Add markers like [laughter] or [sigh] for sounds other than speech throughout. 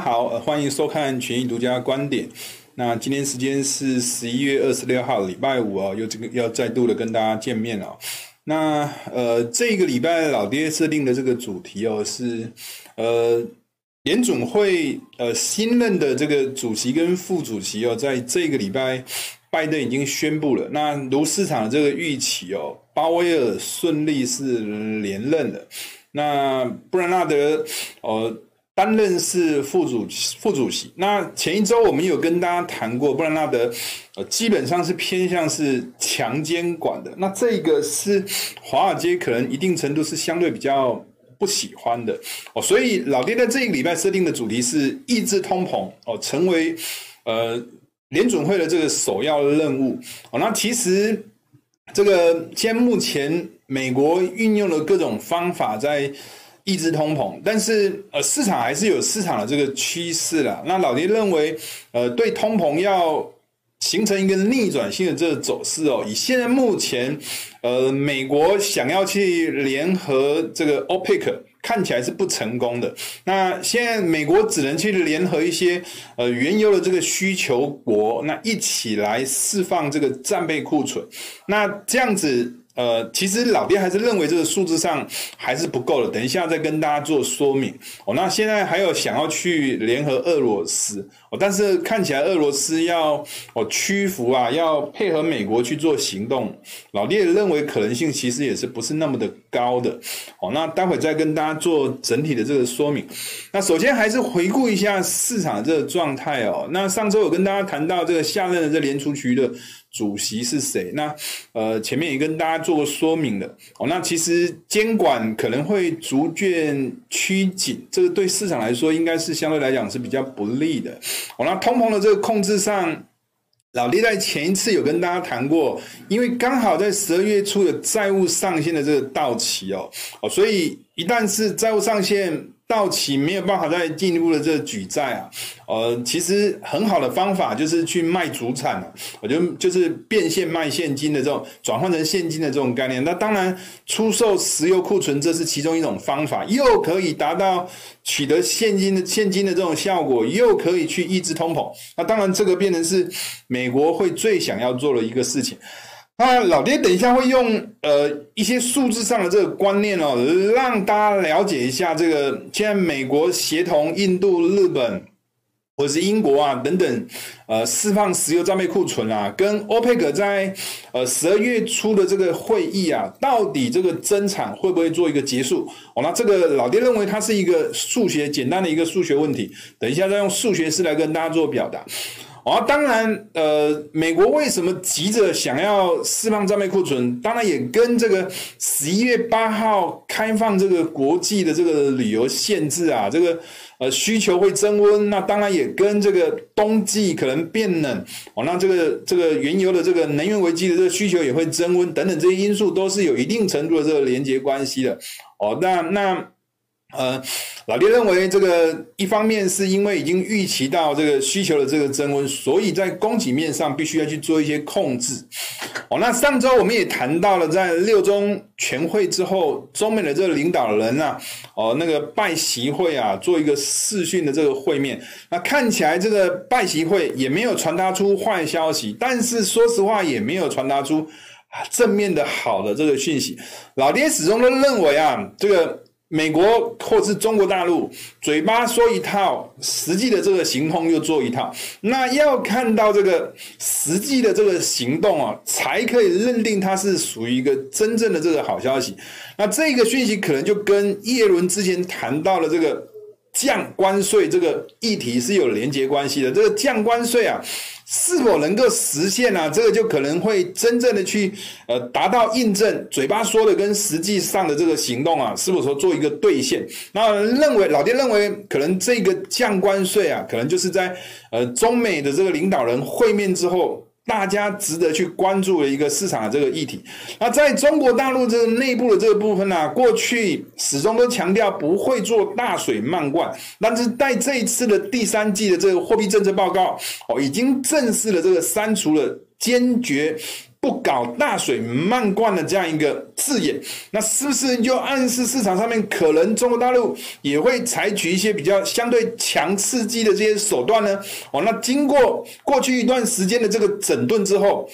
好，呃，欢迎收看权益独家观点。那今天时间是十一月二十六号，礼拜五哦，又这个要再度的跟大家见面了。那呃，这个礼拜老爹设定的这个主题哦，是呃，联总会呃新任的这个主席跟副主席哦，在这个礼拜拜登已经宣布了。那如市场的这个预期哦，鲍威尔顺利是连任了。那布兰纳德呃。担任是副主副主席。那前一周我们有跟大家谈过，布兰纳德呃基本上是偏向是强监管的。那这个是华尔街可能一定程度是相对比较不喜欢的哦。所以老爹在这一礼拜设定的主题是抑制通膨哦，成为呃联准会的这个首要任务哦。那其实这个现在目前美国运用了各种方法在。抑制通膨，但是呃，市场还是有市场的这个趋势啦。那老爹认为，呃，对通膨要形成一个逆转性的这个走势哦，以现在目前，呃，美国想要去联合这个 OPEC，看起来是不成功的。那现在美国只能去联合一些呃原油的这个需求国，那一起来释放这个战备库存。那这样子。呃，其实老爹还是认为这个数字上还是不够的，等一下再跟大家做说明哦。那现在还有想要去联合俄罗斯哦，但是看起来俄罗斯要哦屈服啊，要配合美国去做行动，老爹认为可能性其实也是不是那么的高的哦。那待会再跟大家做整体的这个说明。那首先还是回顾一下市场的这个状态哦。那上周有跟大家谈到这个下任的这联储局的。主席是谁？那呃，前面也跟大家做过说明了哦。那其实监管可能会逐渐趋紧，这个对市场来说应该是相对来讲是比较不利的哦。那通膨的这个控制上，老爹在前一次有跟大家谈过，因为刚好在十二月初有债务上限的这个到期哦哦，所以一旦是债务上限。到期没有办法再进一步的这个举债啊，呃，其实很好的方法就是去卖主产啊，我觉得就是变现卖现金的这种转换成现金的这种概念。那当然出售石油库存这是其中一种方法，又可以达到取得现金的现金的这种效果，又可以去抑制通膨。那当然这个变成是美国会最想要做的一个事情。那老爹等一下会用呃一些数字上的这个观念哦，让大家了解一下这个现在美国协同印度、日本或者是英国啊等等，呃释放石油战备库存啊，跟欧佩克在呃十二月初的这个会议啊，到底这个增产会不会做一个结束？哦，那这个老爹认为它是一个数学简单的一个数学问题，等一下再用数学式来跟大家做表达。啊，当然，呃，美国为什么急着想要释放战备库存？当然也跟这个十一月八号开放这个国际的这个旅游限制啊，这个呃需求会增温。那当然也跟这个冬季可能变冷哦，那这个这个原油的这个能源危机的这个需求也会增温等等这些因素都是有一定程度的这个连接关系的。哦，那那。呃，老爹认为这个一方面是因为已经预期到这个需求的这个增温，所以在供给面上必须要去做一些控制。哦，那上周我们也谈到了，在六中全会之后，中美的这个领导人啊，哦，那个拜习会啊，做一个视讯的这个会面，那看起来这个拜习会也没有传达出坏消息，但是说实话也没有传达出正面的好的这个讯息。老爹始终都认为啊，这个。美国或是中国大陆嘴巴说一套，实际的这个行动又做一套，那要看到这个实际的这个行动啊，才可以认定它是属于一个真正的这个好消息。那这个讯息可能就跟叶伦之前谈到的这个。降关税这个议题是有连结关系的，这个降关税啊，是否能够实现啊？这个就可能会真正的去呃达到印证，嘴巴说的跟实际上的这个行动啊，是否说做一个兑现？那认为老爹认为，可能这个降关税啊，可能就是在呃中美的这个领导人会面之后。大家值得去关注的一个市场的这个议题。那在中国大陆这个内部的这个部分呢、啊，过去始终都强调不会做大水漫灌，但是在这一次的第三季的这个货币政策报告哦，已经正式的这个删除了坚决不搞大水漫灌的这样一个字眼，那是不是就暗示市场上面可能中国大陆也会采取一些比较相对强刺激的这些手段呢？哦，那经过过去一段时间的这个整顿之后，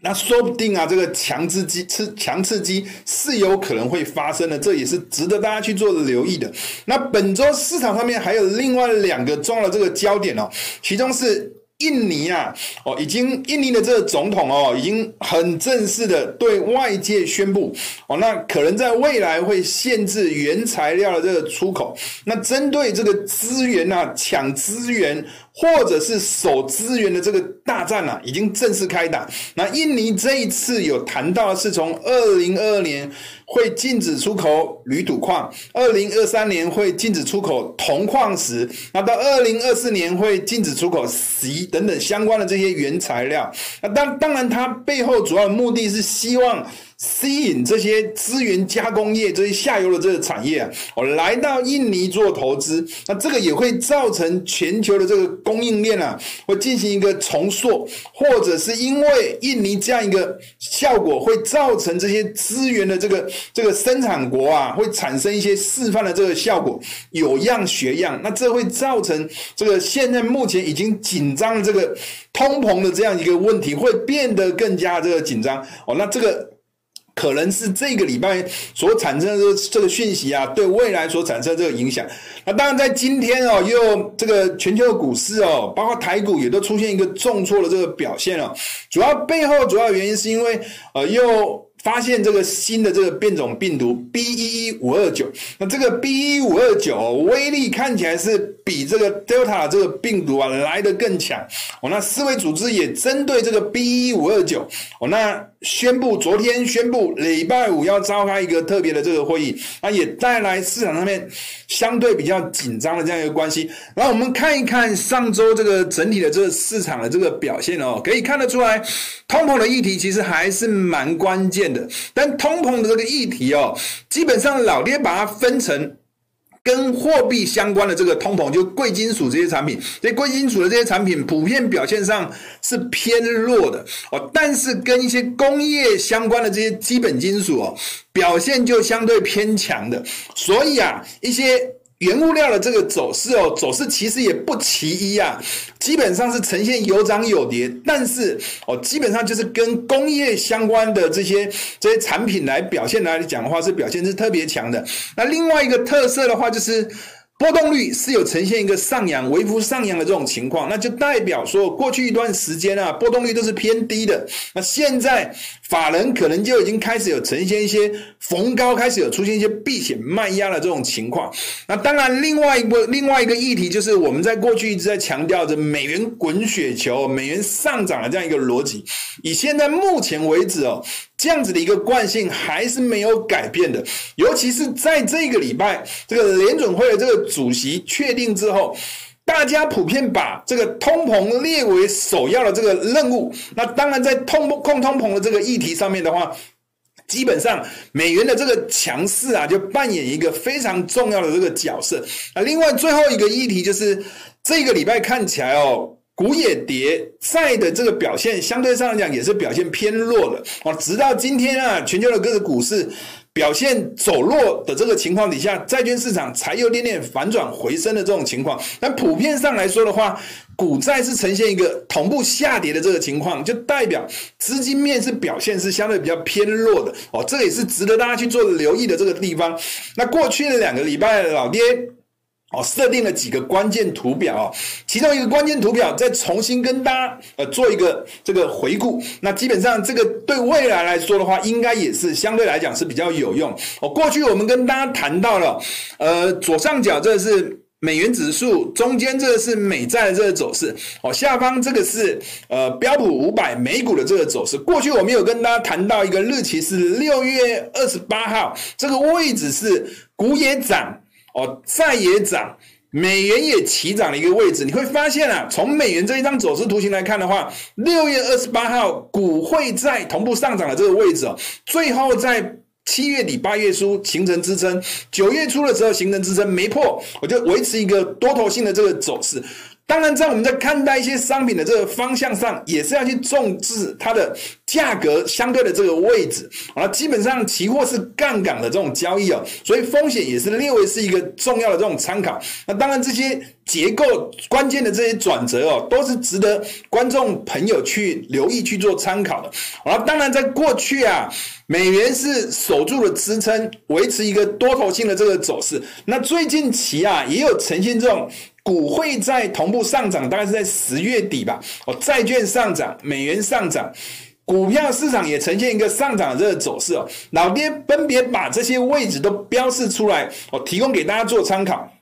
那说不定啊，这个强刺激、刺强刺激是有可能会发生的，这也是值得大家去做留意的。那本周市场上面还有另外两个重要的这个焦点哦，其中是。印尼啊，哦，已经印尼的这个总统哦，已经很正式的对外界宣布哦，那可能在未来会限制原材料的这个出口。那针对这个资源啊，抢资源或者是守资源的这个大战啊，已经正式开打。那印尼这一次有谈到是从二零二二年。会禁止出口铝土矿，二零二三年会禁止出口铜矿石，那到二零二四年会禁止出口锡等等相关的这些原材料。那当当然，它背后主要目的是希望。吸引这些资源加工业这些下游的这个产业啊，我来到印尼做投资，那这个也会造成全球的这个供应链啊，会进行一个重塑，或者是因为印尼这样一个效果，会造成这些资源的这个这个生产国啊，会产生一些示范的这个效果，有样学样，那这会造成这个现在目前已经紧张的这个通膨的这样一个问题，会变得更加这个紧张哦，那这个。可能是这个礼拜所产生的这个讯息啊，对未来所产生的这个影响。那当然，在今天哦，又这个全球股市哦，包括台股也都出现一个重挫的这个表现哦。主要背后主要原因是因为呃又。发现这个新的这个变种病毒 B 一一五二九，那这个 B 一五二九威力看起来是比这个 Delta 这个病毒啊来得更强哦。那世卫组织也针对这个 B 一一五二九哦，那宣布昨天宣布礼拜五要召开一个特别的这个会议，那也带来市场上面相对比较紧张的这样一个关系。然后我们看一看上周这个整体的这个市场的这个表现哦，可以看得出来，通膨的议题其实还是蛮关键。但通膨的这个议题哦，基本上老爹把它分成跟货币相关的这个通膨，就贵金属这些产品，所以贵金属的这些产品普遍表现上是偏弱的哦，但是跟一些工业相关的这些基本金属哦，表现就相对偏强的，所以啊，一些。原物料的这个走势哦，走势其实也不奇一啊，基本上是呈现有涨有跌，但是哦，基本上就是跟工业相关的这些这些产品来表现来讲的话，是表现是特别强的。那另外一个特色的话就是。波动率是有呈现一个上扬、微幅上扬的这种情况，那就代表说过去一段时间啊，波动率都是偏低的。那现在法人可能就已经开始有呈现一些逢高开始有出现一些避险卖压的这种情况。那当然，另外一个另外一个议题就是我们在过去一直在强调着美元滚雪球、美元上涨的这样一个逻辑。以现在目前为止哦。这样子的一个惯性还是没有改变的，尤其是在这个礼拜，这个联准会的这个主席确定之后，大家普遍把这个通膨列为首要的这个任务。那当然，在通控通膨的这个议题上面的话，基本上美元的这个强势啊，就扮演一个非常重要的这个角色。啊，另外最后一个议题就是这个礼拜看起来哦。股也跌，债的这个表现相对上来讲也是表现偏弱的哦。直到今天啊，全球的各个股市表现走弱的这个情况底下，债券市场才有点点反转回升的这种情况。但普遍上来说的话，股债是呈现一个同步下跌的这个情况，就代表资金面是表现是相对比较偏弱的哦。这也是值得大家去做留意的这个地方。那过去的两个礼拜，老爹。哦，设定了几个关键图表哦，其中一个关键图表再重新跟大家呃做一个这个回顾。那基本上这个对未来来说的话，应该也是相对来讲是比较有用哦。过去我们跟大家谈到了，呃，左上角这个是美元指数，中间这个是美债的这个走势哦，下方这个是呃标普五百美股的这个走势。过去我们有跟大家谈到一个日期是六月二十八号，这个位置是股也涨。哦，债也涨，美元也齐涨的一个位置，你会发现啊，从美元这一张走势图形来看的话，六月二十八号股汇债同步上涨的这个位置哦，最后在七月底八月初形成支撑，九月初的时候形成支撑没破，我就维持一个多头性的这个走势。当然，在我们在看待一些商品的这个方向上，也是要去重视它的。价格相对的这个位置，啊，基本上期货是杠杆的这种交易哦，所以风险也是列为是一个重要的这种参考。那当然这些结构关键的这些转折哦，都是值得观众朋友去留意去做参考的。啊，当然在过去啊，美元是守住了支撑，维持一个多头性的这个走势。那最近期啊，也有呈现这种。股汇在同步上涨，大概是在十月底吧。哦，债券上涨，美元上涨，股票市场也呈现一个上涨的这个走势哦。老爹分别把这些位置都标示出来，哦，提供给大家做参考。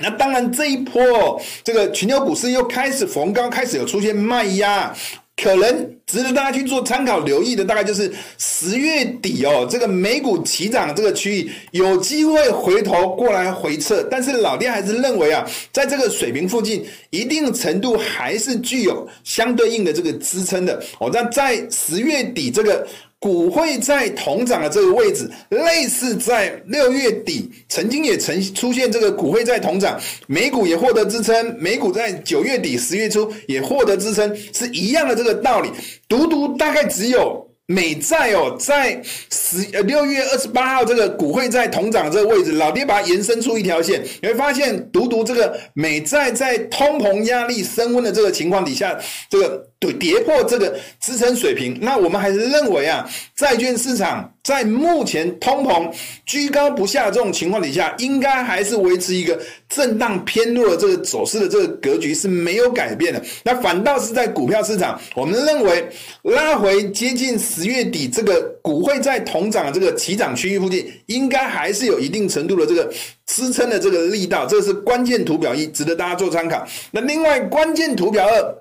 那当然，这一波，这个全球股市又开始逢高，开始有出现卖压。可能值得大家去做参考、留意的，大概就是十月底哦，这个美股齐涨这个区域有机会回头过来回撤，但是老爹还是认为啊，在这个水平附近，一定程度还是具有相对应的这个支撑的。哦，那在十月底这个。股会在同涨的这个位置，类似在六月底曾经也曾出现这个股会在同涨，美股也获得支撑，美股在九月底十月初也获得支撑，是一样的这个道理，独独大概只有。美债哦，在十呃六月二十八号这个股汇在同涨这个位置，老爹把它延伸出一条线，你会发现，独独这个美债在通膨压力升温的这个情况底下，这个对跌破这个支撑水平，那我们还是认为啊，债券市场。在目前通膨居高不下这种情况底下，应该还是维持一个震荡偏弱的这个走势的这个格局是没有改变的。那反倒是在股票市场，我们认为拉回接近十月底这个股会在同涨这个起涨区域附近，应该还是有一定程度的这个支撑的这个力道。这是关键图表一，值得大家做参考。那另外关键图表二。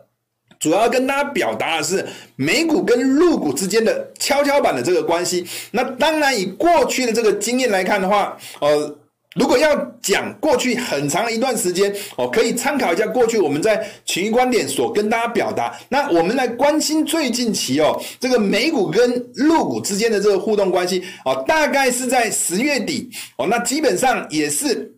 主要跟大家表达的是美股跟陆股之间的跷跷板的这个关系。那当然，以过去的这个经验来看的话，呃，如果要讲过去很长的一段时间，哦，可以参考一下过去我们在群益观点所跟大家表达。那我们来关心最近期哦，这个美股跟陆股之间的这个互动关系哦，大概是在十月底哦，那基本上也是。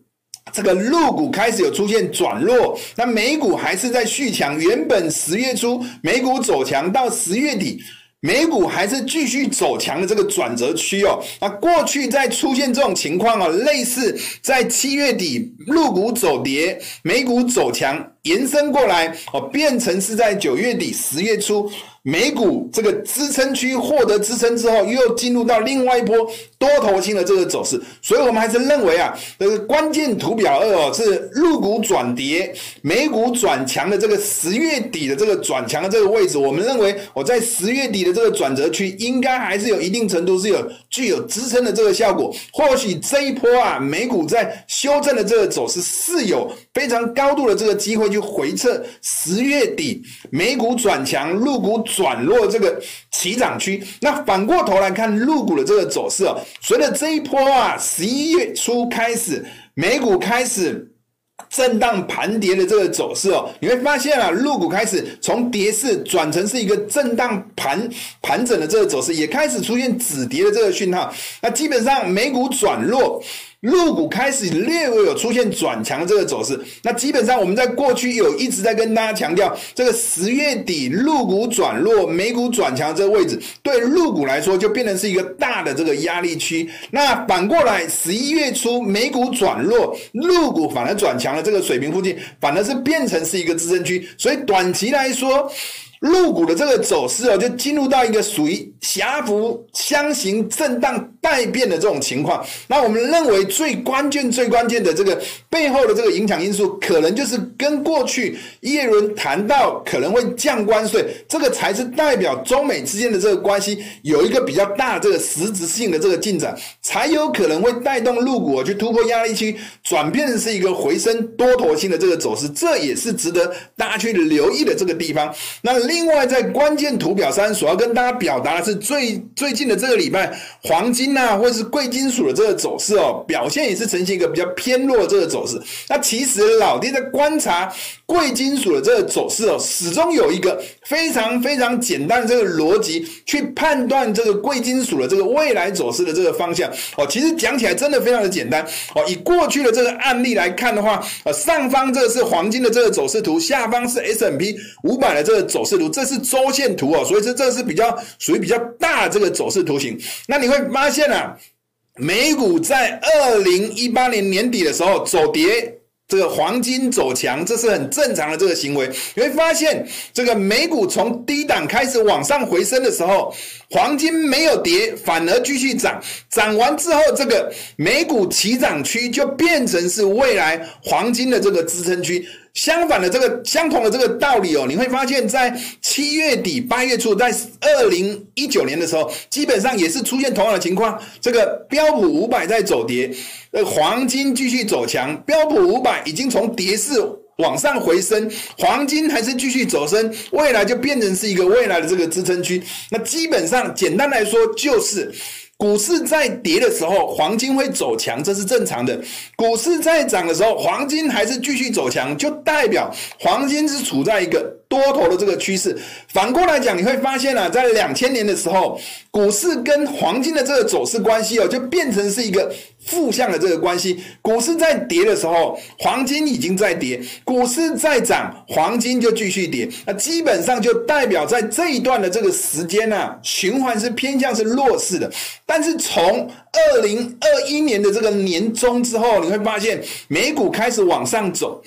这个陆股开始有出现转弱，那美股还是在续强。原本十月初美股走强，到十月底美股还是继续走强的这个转折区哦。那过去在出现这种情况哦，类似在七月底陆股走跌，美股走强，延伸过来哦，变成是在九月底十月初。美股这个支撑区获得支撑之后，又进入到另外一波多头性的这个走势，所以我们还是认为啊，这个关键图表二哦，是入股转跌，美股转强的这个十月底的这个转强的这个位置，我们认为我在十月底的这个转折区，应该还是有一定程度是有具有支撑的这个效果。或许这一波啊，美股在修正的这个走势是有非常高度的这个机会去回撤十月底美股转强，陆股。转弱这个起涨区，那反过头来看陆股的这个走势哦，随着这一波啊，十一月初开始，美股开始震荡盘跌的这个走势哦，你会发现啊，陆股开始从跌势转成是一个震荡盘盘整的这个走势，也开始出现止跌的这个讯号。那基本上美股转弱。入股开始略微有出现转强的这个走势，那基本上我们在过去有一直在跟大家强调，这个十月底入股转弱，美股转强这个位置，对入股来说就变成是一个大的这个压力区。那反过来，十一月初美股转弱，入股反而转强了这个水平附近，反而是变成是一个支撑区。所以短期来说，入股的这个走势哦，就进入到一个属于狭幅箱型震荡待变的这种情况。那我们认为最关键、最关键的这个背后的这个影响因素，可能就是跟过去叶伦谈到可能会降关税，这个才是代表中美之间的这个关系有一个比较大这个实质性的这个进展，才有可能会带动陆股去突破压力区，转变是一个回升多头性的这个走势。这也是值得大家去留意的这个地方。那。另外，在关键图表三所要跟大家表达的是最最近的这个礼拜，黄金啊，或者是贵金属的这个走势哦，表现也是呈现一个比较偏弱这个走势。那其实老爹在观察贵金属的这个走势哦，始终有一个非常非常简单的这个逻辑去判断这个贵金属的这个未来走势的这个方向哦。其实讲起来真的非常的简单哦。以过去的这个案例来看的话，呃，上方这个是黄金的这个走势图，下方是 S M P 五百的这个走势。图，这是周线图哦，所以这这是比较属于比较大的这个走势图形。那你会发现啊，美股在二零一八年年底的时候走跌。这个黄金走强，这是很正常的这个行为。你会发现，这个美股从低档开始往上回升的时候，黄金没有跌，反而继续涨。涨完之后，这个美股起涨区就变成是未来黄金的这个支撑区。相反的，这个相同的这个道理哦，你会发现在七月底八月初，在二零一九年的时候，基本上也是出现同样的情况。这个标普五百在走跌，呃，黄金继续走强。标普五百已经从跌势往上回升，黄金还是继续走升，未来就变成是一个未来的这个支撑区。那基本上简单来说就是。股市在跌的时候，黄金会走强，这是正常的；股市在涨的时候，黄金还是继续走强，就代表黄金是处在一个多头的这个趋势。反过来讲，你会发现啊，在两千年的时候，股市跟黄金的这个走势关系哦，就变成是一个。负向的这个关系，股市在跌的时候，黄金已经在跌；股市在涨，黄金就继续跌。那基本上就代表在这一段的这个时间呢、啊，循环是偏向是弱势的。但是从二零二一年的这个年中之后，你会发现美股开始往上走。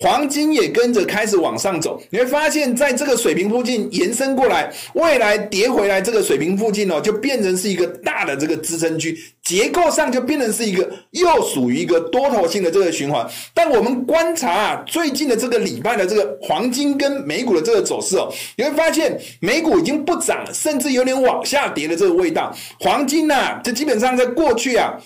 黄金也跟着开始往上走，你会发现在这个水平附近延伸过来，未来跌回来这个水平附近哦，就变成是一个大的这个支撑区，结构上就变成是一个又属于一个多头性的这个循环。但我们观察啊，最近的这个礼拜的这个黄金跟美股的这个走势哦，你会发现美股已经不涨了，甚至有点往下跌的这个味道。黄金呐、啊，这基本上在过去啊。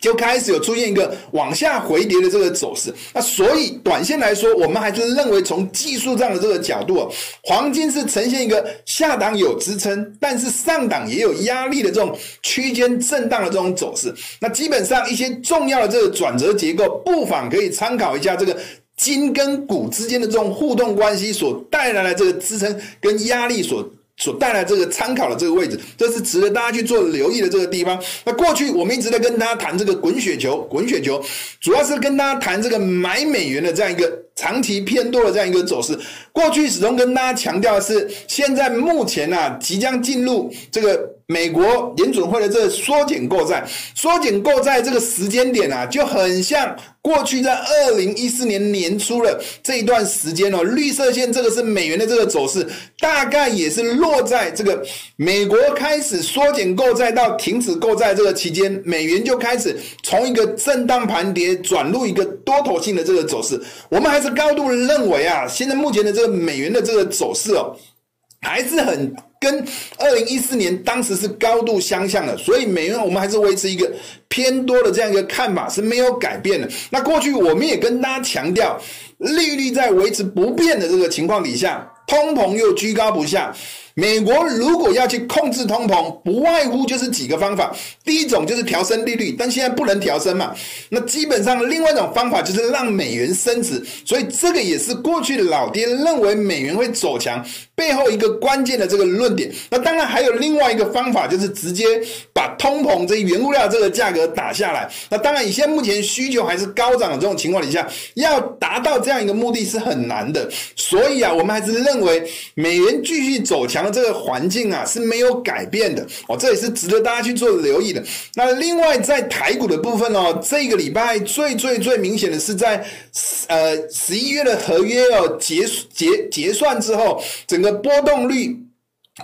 就开始有出现一个往下回跌的这个走势，那所以短线来说，我们还是认为从技术上的这个角度，黄金是呈现一个下档有支撑，但是上档也有压力的这种区间震荡的这种走势。那基本上一些重要的这个转折结构，不妨可以参考一下这个金跟股之间的这种互动关系所带来的这个支撑跟压力所。所带来这个参考的这个位置，这是值得大家去做留意的这个地方。那过去我们一直在跟大家谈这个滚雪球，滚雪球主要是跟大家谈这个买美元的这样一个长期偏多的这样一个走势。过去始终跟大家强调的是，现在目前啊，即将进入这个美国联准会的这个缩减购债，缩减购债这个时间点啊，就很像。过去在二零一四年年初的这一段时间哦，绿色线这个是美元的这个走势，大概也是落在这个美国开始缩减购债到停止购债这个期间，美元就开始从一个震荡盘跌转入一个多头性的这个走势。我们还是高度认为啊，现在目前的这个美元的这个走势哦，还是很。跟二零一四年当时是高度相像的，所以美元我们还是维持一个偏多的这样一个看法是没有改变的。那过去我们也跟大家强调，利率在维持不变的这个情况底下，通膨又居高不下。美国如果要去控制通膨，不外乎就是几个方法。第一种就是调升利率，但现在不能调升嘛。那基本上另外一种方法就是让美元升值。所以这个也是过去老爹认为美元会走强背后一个关键的这个论点。那当然还有另外一个方法，就是直接把通膨这原物料这个价格打下来。那当然，以现在目前需求还是高涨的这种情况底下，要达到这样一个目的是很难的。所以啊，我们还是认为美元继续走强。那这个环境啊是没有改变的哦，这也是值得大家去做留意的。那另外在台股的部分哦，这个礼拜最最最明显的是在呃十一月的合约哦结结结算之后，整个波动率。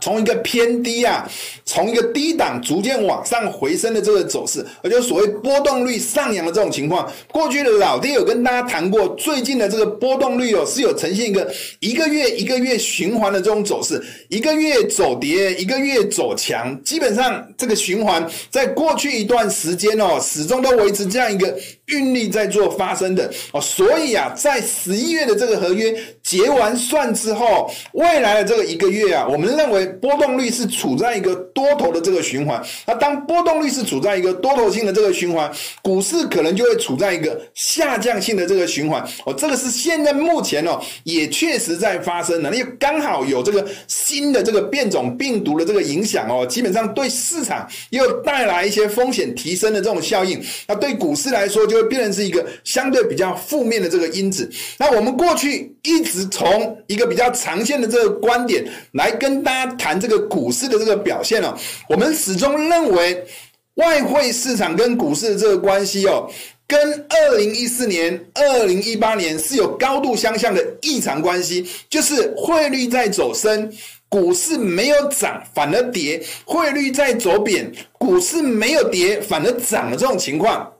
从一个偏低啊，从一个低档逐渐往上回升的这个走势，而就所谓波动率上扬的这种情况。过去的老爹有跟大家谈过，最近的这个波动率哦，是有呈现一个一个月一个月循环的这种走势，一个月走跌，一个月走强，基本上这个循环在过去一段时间哦，始终都维持这样一个运力在做发生的哦。所以啊，在十一月的这个合约结完算之后，未来的这个一个月啊，我们认为。波动率是处在一个多头的这个循环，那当波动率是处在一个多头性的这个循环，股市可能就会处在一个下降性的这个循环。哦，这个是现在目前哦，也确实在发生的，因为刚好有这个新的这个变种病毒的这个影响哦，基本上对市场又带来一些风险提升的这种效应。那对股市来说，就会变成是一个相对比较负面的这个因子。那我们过去一直从一个比较长线的这个观点来跟大家谈这个股市的这个表现哦，我们始终认为外汇市场跟股市的这个关系哦。跟二零一四年、二零一八年是有高度相像的异常关系，就是汇率在走升，股市没有涨反而跌；汇率在走贬，股市没有跌反而涨的这种情况，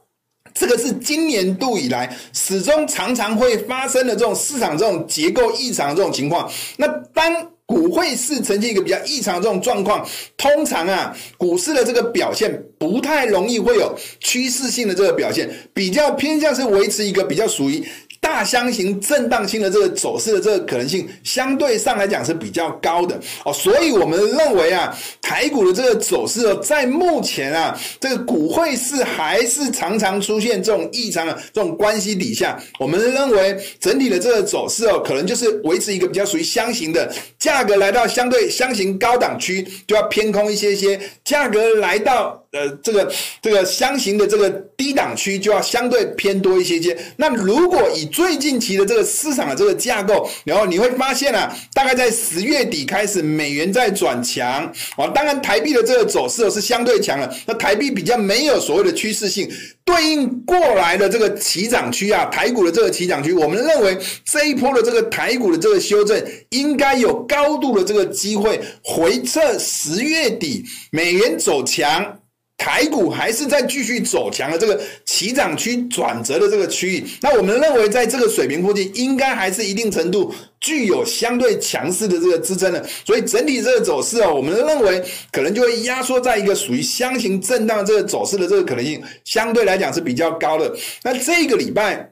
这个是今年度以来始终常常会发生的这种市场这种结构异常的这种情况。那当股汇市呈现一个比较异常的这种状况，通常啊，股市的这个表现不太容易会有趋势性的这个表现，比较偏向是维持一个比较属于。大箱型震荡性的这个走势的这个可能性，相对上来讲是比较高的哦，所以我们认为啊，台股的这个走势哦，在目前啊，这个股汇市还是常常出现这种异常的这种关系底下，我们认为整体的这个走势哦，可能就是维持一个比较属于箱型的，价格来到相对箱型高档区就要偏空一些些，价格来到。呃，这个这个箱型的这个低档区就要相对偏多一些些。那如果以最近期的这个市场的这个架构，然后你会发现啊，大概在十月底开始，美元在转强啊。当然，台币的这个走势是相对强了。那台币比较没有所谓的趋势性，对应过来的这个起涨区啊，台股的这个起涨区，我们认为这一波的这个台股的这个修正，应该有高度的这个机会回撤十月底美元走强。台股还是在继续走强的这个起涨区转折的这个区域，那我们认为在这个水平附近，应该还是一定程度具有相对强势的这个支撑的，所以整体这个走势哦，我们认为可能就会压缩在一个属于箱型震荡这个走势的这个可能性，相对来讲是比较高的。那这个礼拜，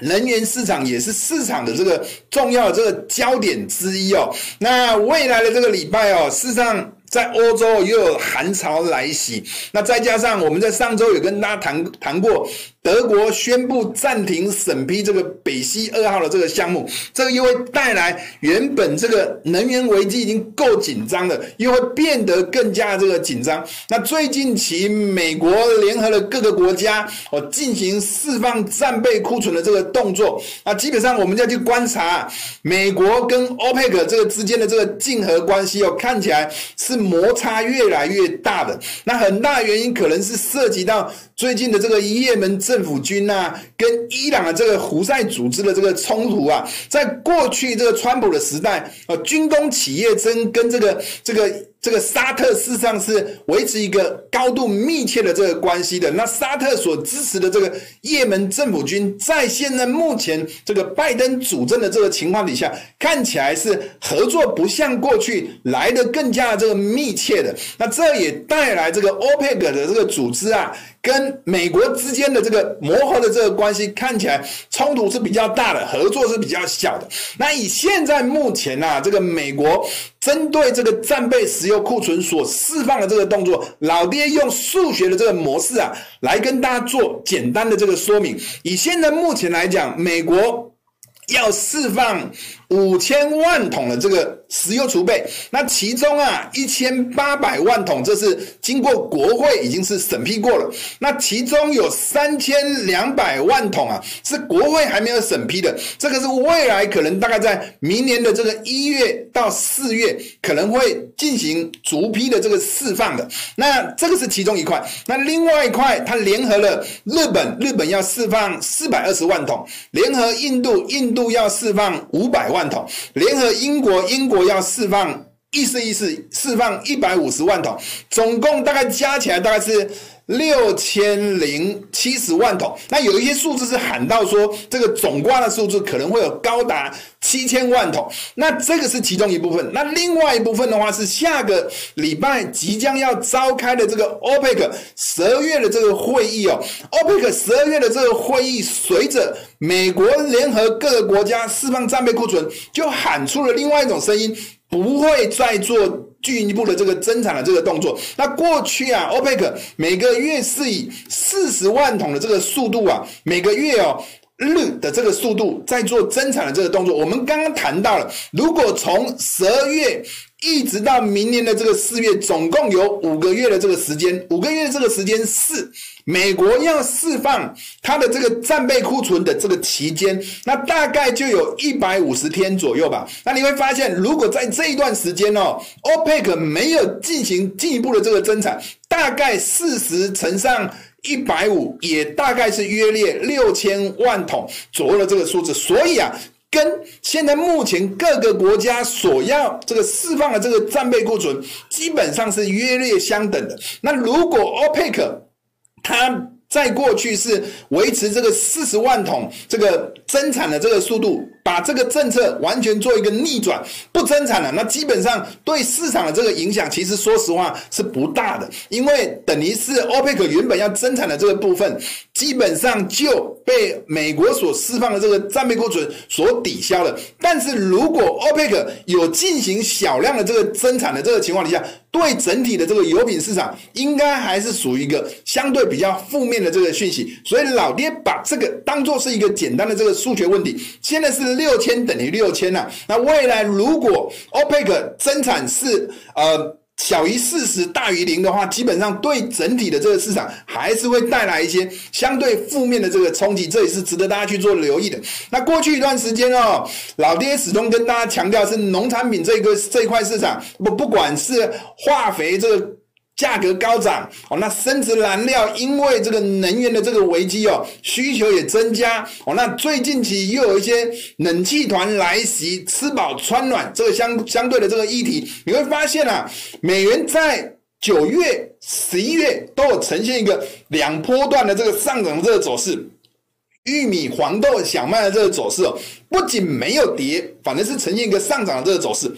能源市场也是市场的这个重要的这个焦点之一哦。那未来的这个礼拜哦，事实上。在欧洲又有寒潮来袭，那再加上我们在上周有跟大家谈谈过。德国宣布暂停审批这个北溪二号的这个项目，这个又会带来原本这个能源危机已经够紧张的，又会变得更加这个紧张。那最近期美国联合了各个国家哦，进行释放战备库存的这个动作。那基本上我们要去观察美国跟 OPEC 这个之间的这个竞合关系哦，看起来是摩擦越来越大的。那很大原因可能是涉及到最近的这个也门政。府军呐、跟伊朗的这个胡塞组织的这个冲突啊，在过去这个川普的时代，呃，军工企业争跟这个这个。这个沙特事实上是维持一个高度密切的这个关系的。那沙特所支持的这个也门政府军，在现在目前这个拜登主政的这个情况底下，看起来是合作不像过去来得更加的这个密切的。那这也带来这个欧佩克的这个组织啊，跟美国之间的这个磨合的这个关系，看起来冲突是比较大的，合作是比较小的。那以现在目前啊，这个美国。针对这个战备石油库存所释放的这个动作，老爹用数学的这个模式啊，来跟大家做简单的这个说明。以现在目前来讲，美国要释放。五千万桶的这个石油储备，那其中啊一千八百万桶，这是经过国会已经是审批过了。那其中有三千两百万桶啊，是国会还没有审批的。这个是未来可能大概在明年的这个一月到四月可能会进行逐批的这个释放的。那这个是其中一块。那另外一块，它联合了日本，日本要释放四百二十万桶；联合印度，印度要释放五百万。万桶，联合英国，英国要释放，意思意思释放一百五十万桶，总共大概加起来大概是六千零七十万桶。那有一些数字是喊到说，这个总挂的数字可能会有高达七千万桶。那这个是其中一部分。那另外一部分的话是下个礼拜即将要召开的这个 OPEC 十二月的这个会议哦。OPEC 十二月的这个会议，随着美国联合各个国家释放战备库存，就喊出了另外一种声音，不会再做进一步的这个增产的这个动作。那过去啊，OPEC 每个月是以四十万桶的这个速度啊，每个月哦日的这个速度在做增产的这个动作。我们刚刚谈到了，如果从十二月一直到明年的这个四月，总共有五个月的这个时间。五个月的这个时间是美国要释放它的这个战备库存的这个期间，那大概就有一百五十天左右吧。那你会发现，如果在这一段时间哦，OPEC 没有进行进一步的这个增产，大概四十乘上一百五，也大概是约列六千万桶左右的这个数字。所以啊。跟现在目前各个国家所要这个释放的这个战备库存，基本上是约略相等的。那如果 OPEC 它在过去是维持这个四十万桶这个增产的这个速度，把这个政策完全做一个逆转，不增产了，那基本上对市场的这个影响，其实说实话是不大的，因为等于是 OPEC 原本要增产的这个部分，基本上就被美国所释放的这个战备库存所抵消了。但是如果 OPEC 有进行小量的这个增产的这个情况底下，对整体的这个油品市场，应该还是属于一个相对比较负面的这个讯息，所以老爹把这个当做是一个简单的这个数学问题。现在是六千等于六千呐，那未来如果 OPEC 增产是呃小于四十大于零的话，基本上对整体的这个市场还是会带来一些相对负面的这个冲击，这也是值得大家去做留意的。那过去一段时间哦，老爹始终跟大家强调是农产品这个这一块市场，不不管是化肥这个。价格高涨哦，那生质燃料因为这个能源的这个危机哦，需求也增加哦。那最近期又有一些冷气团来袭，吃饱穿暖这个相相对的这个议题，你会发现啊，美元在九月、十一月都有呈现一个两波段的这个上涨的这个走势。玉米、黄豆、小麦的这个走势哦，不仅没有跌，反正是呈现一个上涨的这个走势。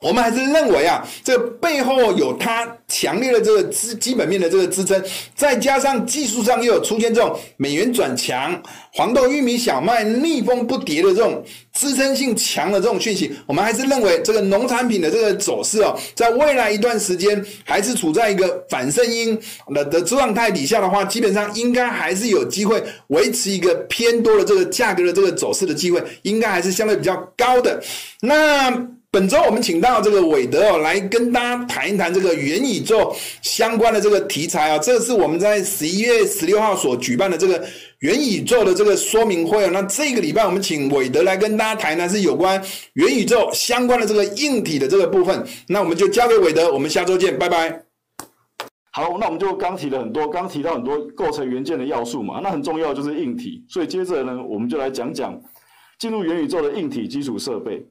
我们还是认为啊，这个背后有它强烈的这个基基本面的这个支撑，再加上技术上又有出现这种美元转强、黄豆、玉米、小麦逆风不跌的这种支撑性强的这种讯息，我们还是认为这个农产品的这个走势哦，在未来一段时间还是处在一个反声音的的状态底下的话，基本上应该还是有机会维持一个偏多的这个价格的这个走势的机会，应该还是相对比较高的。那。本周我们请到这个韦德哦，来跟大家谈一谈这个元宇宙相关的这个题材啊。这是我们在十一月十六号所举办的这个元宇宙的这个说明会哦。那这个礼拜我们请韦德来跟大家谈的是有关元宇宙相关的这个硬体的这个部分。那我们就交给韦德，我们下周见，拜拜。好，那我们就刚提了很多，刚提到很多构成元件的要素嘛，那很重要就是硬体。所以接着呢，我们就来讲讲进入元宇宙的硬体基础设备。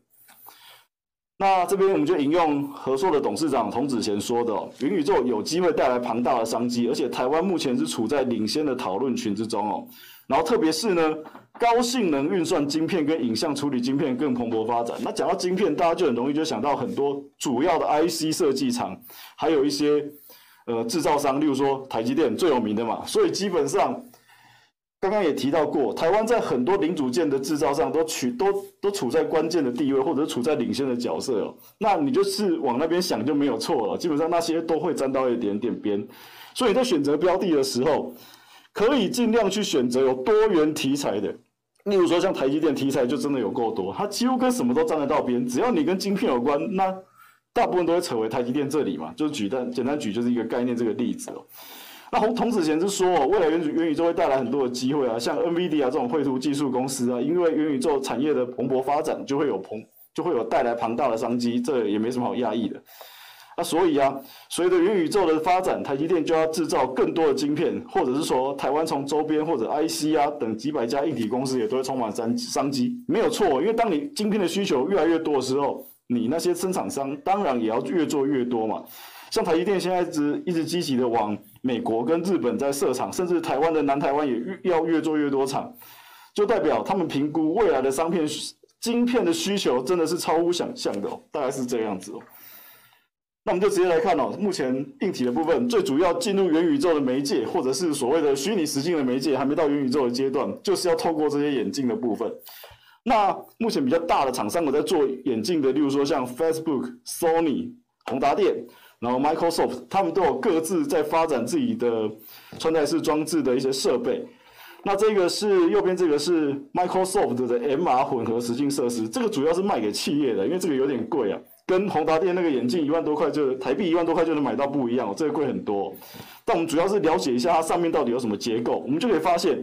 那这边我们就引用和硕的董事长童子贤说的哦，元宇宙有机会带来庞大的商机，而且台湾目前是处在领先的讨论群之中哦。然后特别是呢，高性能运算晶片跟影像处理晶片更蓬勃发展。那讲到晶片，大家就很容易就想到很多主要的 IC 设计厂，还有一些呃制造商，例如说台积电最有名的嘛。所以基本上。刚刚也提到过，台湾在很多零组件的制造上都取都都处在关键的地位，或者是处在领先的角色哦。那你就是往那边想就没有错了。基本上那些都会沾到一点点边，所以在选择标的的时候，可以尽量去选择有多元题材的。例如说像台积电题材就真的有够多，它几乎跟什么都沾得到边。只要你跟晶片有关，那大部分都会扯回台积电这里嘛。就举单简单举就是一个概念这个例子哦。那童童子贤是说，未来元元宇宙会带来很多的机会啊，像 NVIDIA 这种绘图技术公司啊，因为元宇宙产业的蓬勃发展，就会有蓬就会有带来庞大的商机，这也没什么好讶异的。那所以啊，随着元宇宙的发展，台积电就要制造更多的晶片，或者是说台湾从周边或者 IC 啊等几百家硬体公司也都会充满商商机，没有错，因为当你晶片的需求越来越多的时候，你那些生产商当然也要越做越多嘛。像台积电现在一直一直积极的往美国跟日本在设厂，甚至台湾的南台湾也越要越做越多厂，就代表他们评估未来的商片晶片的需求真的是超乎想象的哦，大概是这样子哦。那我们就直接来看哦，目前硬体的部分最主要进入元宇宙的媒介，或者是所谓的虚拟实境的媒介，还没到元宇宙的阶段，就是要透过这些眼镜的部分。那目前比较大的厂商我在做眼镜的，例如说像 Facebook、Sony、宏达电。然后 Microsoft 他们都有各自在发展自己的穿戴式装置的一些设备。那这个是右边这个是 Microsoft 的 MR 混合实境设施，这个主要是卖给企业的，因为这个有点贵啊。跟宏达电那个眼镜一万多块就台币一万多块就能买到不一样，这个贵很多。但我们主要是了解一下它上面到底有什么结构，我们就可以发现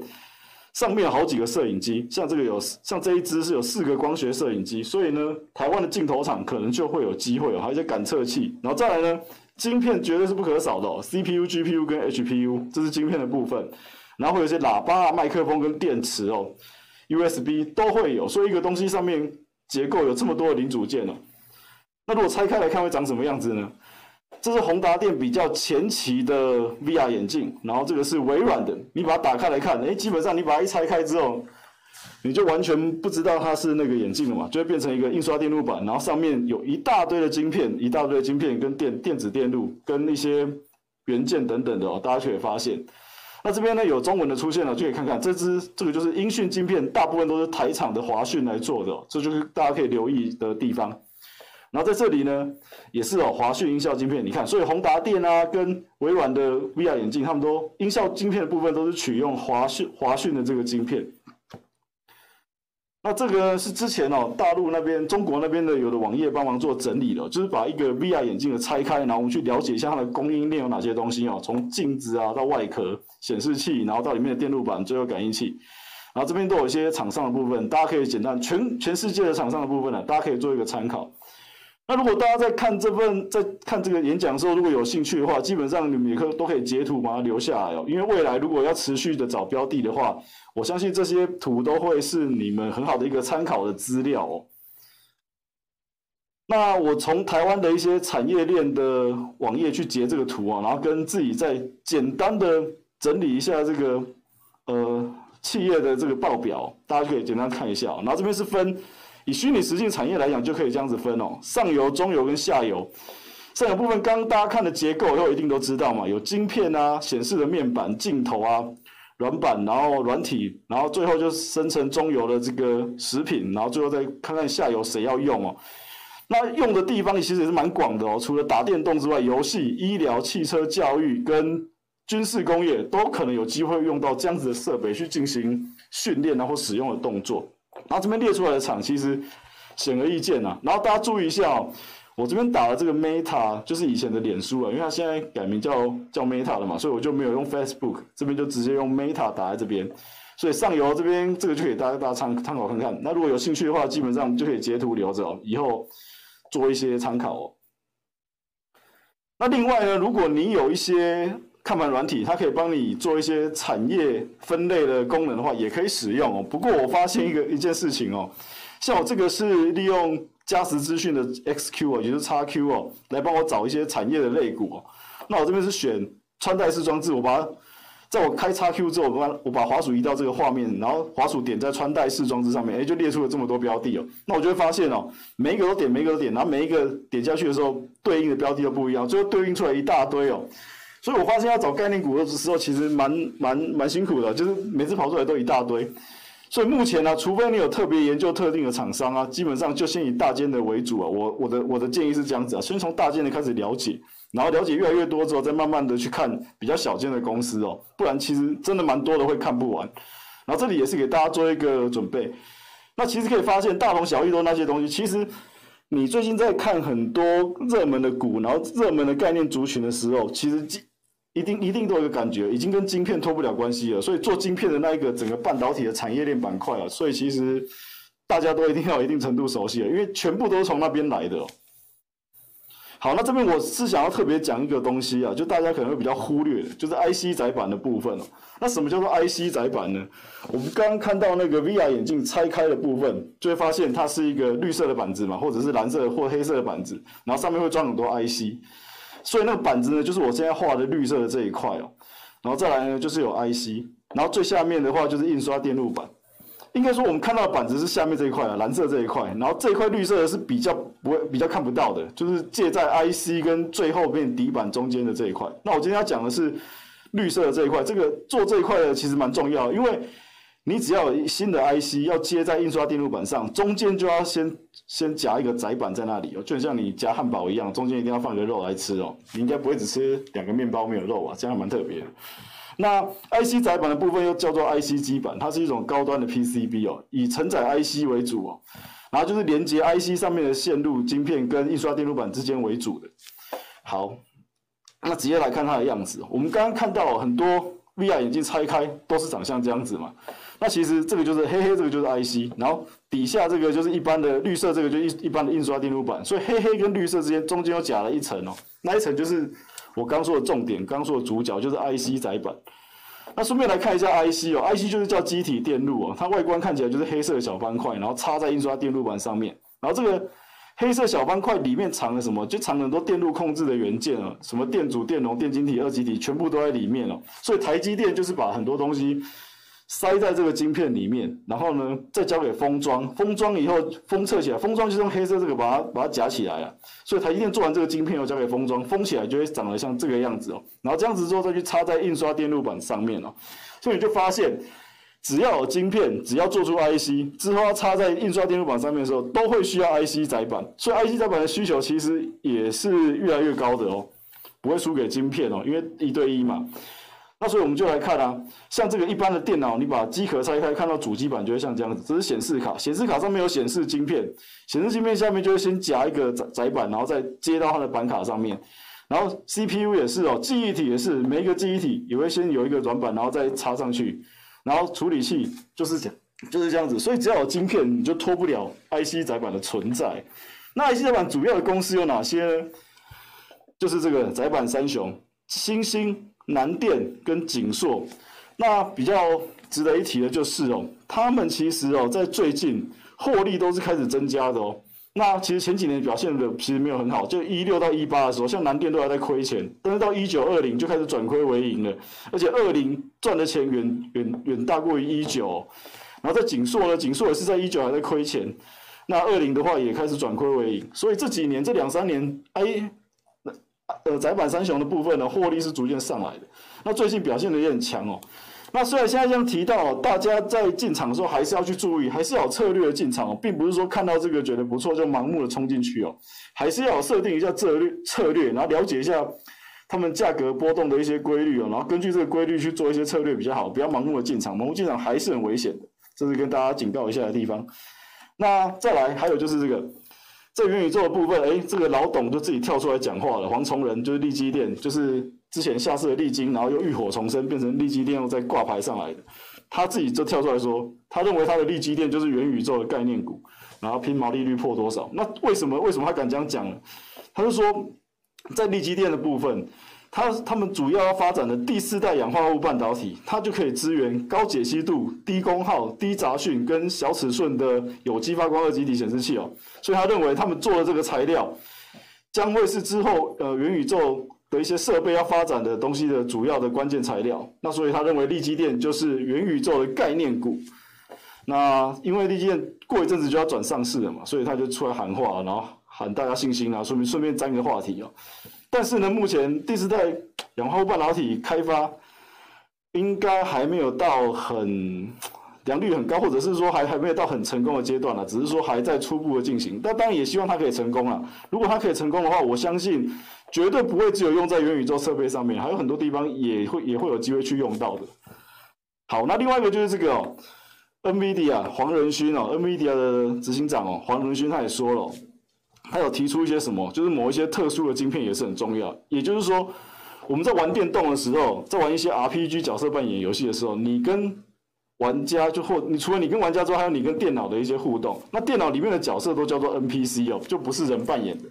上面有好几个摄影机，像这个有像这一只是有四个光学摄影机，所以呢，台湾的镜头厂可能就会有机会哦，还有一些感测器，然后再来呢，晶片绝对是不可少的哦，CPU、GPU 跟 HPU，这是晶片的部分，然后会有一些喇叭啊、麦克风跟电池哦，USB 都会有，所以一个东西上面结构有这么多的零组件哦。那如果拆开来看会长什么样子呢？这是宏达电比较前期的 VR 眼镜，然后这个是微软的。你把它打开来看，哎，基本上你把它一拆开之后，你就完全不知道它是那个眼镜了嘛，就会变成一个印刷电路板，然后上面有一大堆的晶片，一大堆的晶片跟电电子电路跟一些元件等等的哦，大家就可以发现。那这边呢有中文的出现了，就可以看看这支这个就是音讯晶片，大部分都是台厂的华讯来做的，这就是大家可以留意的地方。然后在这里呢，也是哦，华讯音效晶片，你看，所以宏达电啊，跟微软的 VR 眼镜，他们都音效晶片的部分都是取用华讯华讯的这个晶片。那这个是之前哦，大陆那边、中国那边的有的网页帮忙做整理的，就是把一个 VR 眼镜的拆开，然后我们去了解一下它的供应链有哪些东西哦，从镜子啊到外壳、显示器，然后到里面的电路板、最后感应器，然后这边都有一些厂商的部分，大家可以简单全全世界的厂商的部分呢，大家可以做一个参考。那如果大家在看这份，在看这个演讲的时候，如果有兴趣的话，基本上你们也可都可以截图把它留下来哦。因为未来如果要持续的找标的的话，我相信这些图都会是你们很好的一个参考的资料哦。那我从台湾的一些产业链的网页去截这个图啊，然后跟自己再简单的整理一下这个呃企业的这个报表，大家可以简单看一下。然后这边是分。以虚拟实境产业来讲，就可以这样子分哦，上游、中游跟下游。上游部分，刚刚大家看的结构，都一定都知道嘛，有晶片啊、显示的面板、镜头啊、软板，然后软体，然后最后就生成中游的这个食品，然后最后再看看下游谁要用哦。那用的地方其实也是蛮广的哦，除了打电动之外，游戏、医疗、汽车、教育跟军事工业都可能有机会用到这样子的设备去进行训练然后使用的动作。然后这边列出来的厂其实显而易见呐、啊。然后大家注意一下哦，我这边打了这个 Meta，就是以前的脸书啊，因为它现在改名叫叫 Meta 了嘛，所以我就没有用 Facebook，这边就直接用 Meta 打在这边。所以上游这边这个就可以大家大家参参考看看。那如果有兴趣的话，基本上就可以截图留着哦，以后做一些参考哦。那另外呢，如果你有一些看盘软体，它可以帮你做一些产业分类的功能的话，也可以使用哦。不过我发现一个 [laughs] 一件事情哦，像我这个是利用嘉实资讯的 XQ 哦，也就是 XQ 哦，来帮我找一些产业的类股哦。那我这边是选穿戴式装置，我把它在我开 XQ 之后，我把我把滑鼠移到这个画面，然后滑鼠点在穿戴式装置上面，哎，就列出了这么多标的哦。那我就会发现哦，每一个都点，每一个都点，然后每一个点下去的时候，对应的标的都不一样，最后对应出来一大堆哦。所以我发现要找概念股的时候，其实蛮蛮蛮辛苦的，就是每次跑出来都一大堆。所以目前呢、除非你有特别研究特定的厂商啊，基本上就先以大间的为主啊。我我的我的建议是这样子啊，先从大间的开始了解，然后了解越来越多之后，再慢慢的去看比较小间的公司哦。不然其实真的蛮多的会看不完。然后这里也是给大家做一个准备。那其实可以发现，大同小异都那些东西，其实。你最近在看很多热门的股，然后热门的概念族群的时候，其实一定一定都有一个感觉，已经跟晶片脱不了关系了。所以做晶片的那一个整个半导体的产业链板块啊，所以其实大家都一定要一定程度熟悉了，因为全部都是从那边来的。好，那这边我是想要特别讲一个东西啊，就大家可能会比较忽略的，就是 IC 载板的部分。那什么叫做 IC 载板呢？我们刚刚看到那个 VR 眼镜拆开的部分，就会发现它是一个绿色的板子嘛，或者是蓝色或黑色的板子，然后上面会装很多 IC。所以那个板子呢，就是我现在画的绿色的这一块哦。然后再来呢，就是有 IC，然后最下面的话就是印刷电路板。应该说，我们看到的板子是下面这一块啊，蓝色这一块，然后这一块绿色的是比较不会、比较看不到的，就是介在 IC 跟最后面底板中间的这一块。那我今天要讲的是绿色的这一块，这个做这一块的其实蛮重要，因为你只要有新的 IC 要接在印刷电路板上，中间就要先先夹一个载板在那里哦，就像你夹汉堡一样，中间一定要放一个肉来吃哦。你应该不会只吃两个面包没有肉啊，这样还蛮特别。那 IC 载板的部分又叫做 IC 基板，它是一种高端的 PCB 哦，以承载 IC 为主哦。然后就是连接 IC 上面的线路、晶片跟印刷电路板之间为主的。好，那直接来看它的样子。我们刚刚看到很多 VR 眼镜拆开都是长像这样子嘛。那其实这个就是黑黑，这个就是 IC，然后底下这个就是一般的绿色，这个就一一般的印刷电路板。所以黑黑跟绿色之间中间又夹了一层哦，那一层就是我刚说的重点，刚说的主角就是 IC 载板。那顺便来看一下 IC 哦，IC 就是叫积体电路哦，它外观看起来就是黑色的小方块，然后插在印刷电路板上面，然后这个黑色小方块里面藏了什么？就藏了很多电路控制的元件哦，什么电阻、电容、电晶体、二极体，全部都在里面哦。所以台积电就是把很多东西。塞在这个晶片里面，然后呢，再交给封装，封装以后封测起来，封装就用黑色这个把它把它夹起来啊。所以台积电做完这个晶片又交给封装，封起来就会长得像这个样子哦。然后这样子之后再去插在印刷电路板上面哦。所以你就发现，只要有晶片，只要做出 IC 之后要插在印刷电路板上面的时候，都会需要 IC 载板。所以 IC 载板的需求其实也是越来越高的哦，不会输给晶片哦，因为一对一嘛。那所以我们就来看啊，像这个一般的电脑，你把机壳拆开，看到主机板就会像这样子，这是显示卡，显示卡上面有显示晶片，显示晶片下面就会先夹一个载载板，然后再接到它的板卡上面，然后 CPU 也是哦，记忆体也是，每一个记忆体也会先有一个软板，然后再插上去，然后处理器就是这样，就是这样子，所以只要有晶片，你就脱不了 IC 载板的存在。那 IC 载板主要的公司有哪些呢？就是这个载板三雄，欣兴。南电跟景硕，那比较值得一提的就是哦，他们其实哦，在最近获利都是开始增加的哦。那其实前几年表现的其实没有很好，就一六到一八的时候，像南电都还在亏钱，但是到一九二零就开始转亏为盈了，而且二零赚的钱远远远大过于一九。然后在景硕呢，景硕也是在一九还在亏钱，那二零的话也开始转亏为盈，所以这几年这两三年，哎。呃，窄板三雄的部分呢，获利是逐渐上来的。那最近表现的也很强哦。那虽然现在这样提到，大家在进场的时候还是要去注意，还是要有策略的进场哦，并不是说看到这个觉得不错就盲目的冲进去哦，还是要设定一下策略策略，然后了解一下他们价格波动的一些规律哦，然后根据这个规律去做一些策略比较好，不要盲目的进场，盲目进场还是很危险的，这是跟大家警告一下的地方。那再来还有就是这个。在元宇宙的部分，哎，这个老董就自己跳出来讲话了。黄崇仁就是利基电，就是之前下市的利金，然后又浴火重生，变成利基电又再挂牌上来的。他自己就跳出来说，他认为他的利基电就是元宇宙的概念股，然后拼毛利率破多少？那为什么为什么他敢这样讲？他就说，在利基电的部分。它他们主要要发展的第四代氧化物半导体，它就可以支援高解析度、低功耗、低杂讯跟小尺寸的有机发光二极体显示器哦。所以他认为他们做的这个材料，将会是之后呃元宇宙的一些设备要发展的东西的主要的关键材料。那所以他认为力积电就是元宇宙的概念股。那因为力积电过一阵子就要转上市了嘛，所以他就出来喊话，然后喊大家信心啊，顺便顺便沾个话题哦。但是呢，目前第四代氧化物半导体开发应该还没有到很 [tsk] 良率很高，或者是说还还没有到很成功的阶段了，只是说还在初步的进行。但当然也希望它可以成功啊！如果它可以成功的话，我相信绝对不会只有用在元宇宙设备上面，还有很多地方也会也会有机会去用到的。好，那另外一个就是这个，NVIDIA 黄仁勋哦，NVIDIA 的执行长哦，黄仁勋他也说了。还有提出一些什么，就是某一些特殊的晶片也是很重要。也就是说，我们在玩电动的时候，在玩一些 RPG 角色扮演游戏的时候，你跟玩家就或你除了你跟玩家之外，还有你跟电脑的一些互动。那电脑里面的角色都叫做 NPC 哦，就不是人扮演的。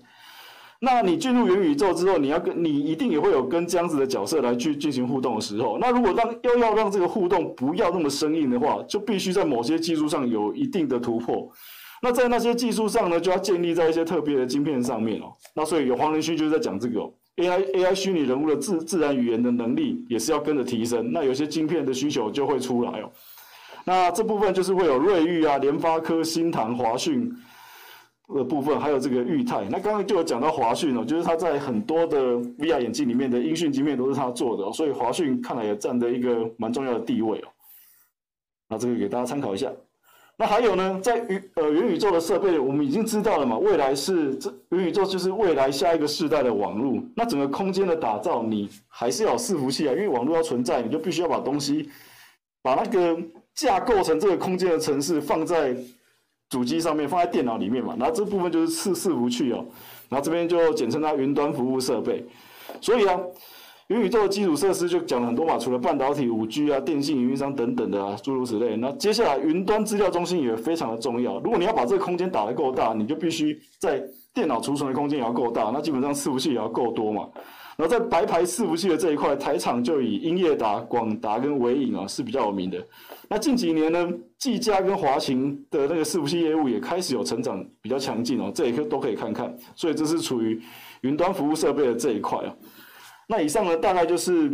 那你进入元宇宙之后，你要跟你一定也会有跟这样子的角色来去进行互动的时候。那如果让又要让这个互动不要那么生硬的话，就必须在某些技术上有一定的突破。那在那些技术上呢，就要建立在一些特别的晶片上面哦。那所以有黄仁勋就是在讲这个、哦、AI AI 虚拟人物的自自然语言的能力也是要跟着提升。那有些晶片的需求就会出来哦。那这部分就是会有瑞昱啊、联发科、新唐、华讯的部分，还有这个裕泰。那刚刚就有讲到华讯哦，就是他在很多的 VR 眼镜里面的音讯晶片都是他做的、哦，所以华讯看来也占得一个蛮重要的地位哦。那这个给大家参考一下。那还有呢，在元呃元宇宙的设备，我们已经知道了嘛，未来是这元宇宙就是未来下一个世代的网络。那整个空间的打造，你还是要伺服器啊，因为网络要存在，你就必须要把东西把那个架构成这个空间的城市放在主机上面，放在电脑里面嘛。然后这部分就是伺伺服器哦，然后这边就简称它云端服务设备。所以啊，元宇宙的基础设施就讲了很多嘛，除了半导体、五 G 啊、电信运营商等等的啊，诸如此类。那接下来云端资料中心也非常的重要。如果你要把这个空间打得够大，你就必须在电脑储存的空间也要够大，那基本上伺服器也要够多嘛。然后在白牌伺服器的这一块，台厂就以英业达、广达跟纬颖啊是比较有名的。那近几年呢，技嘉跟华擎的那个伺服器业务也开始有成长，比较强劲哦，这也可都可以看看。所以这是处于云端服务设备的这一块啊。那以上呢，大概就是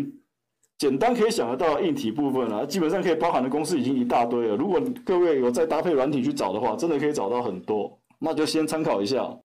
简单可以想得到硬体部分了，基本上可以包含的公司已经一大堆了。如果各位有再搭配软体去找的话，真的可以找到很多。那就先参考一下。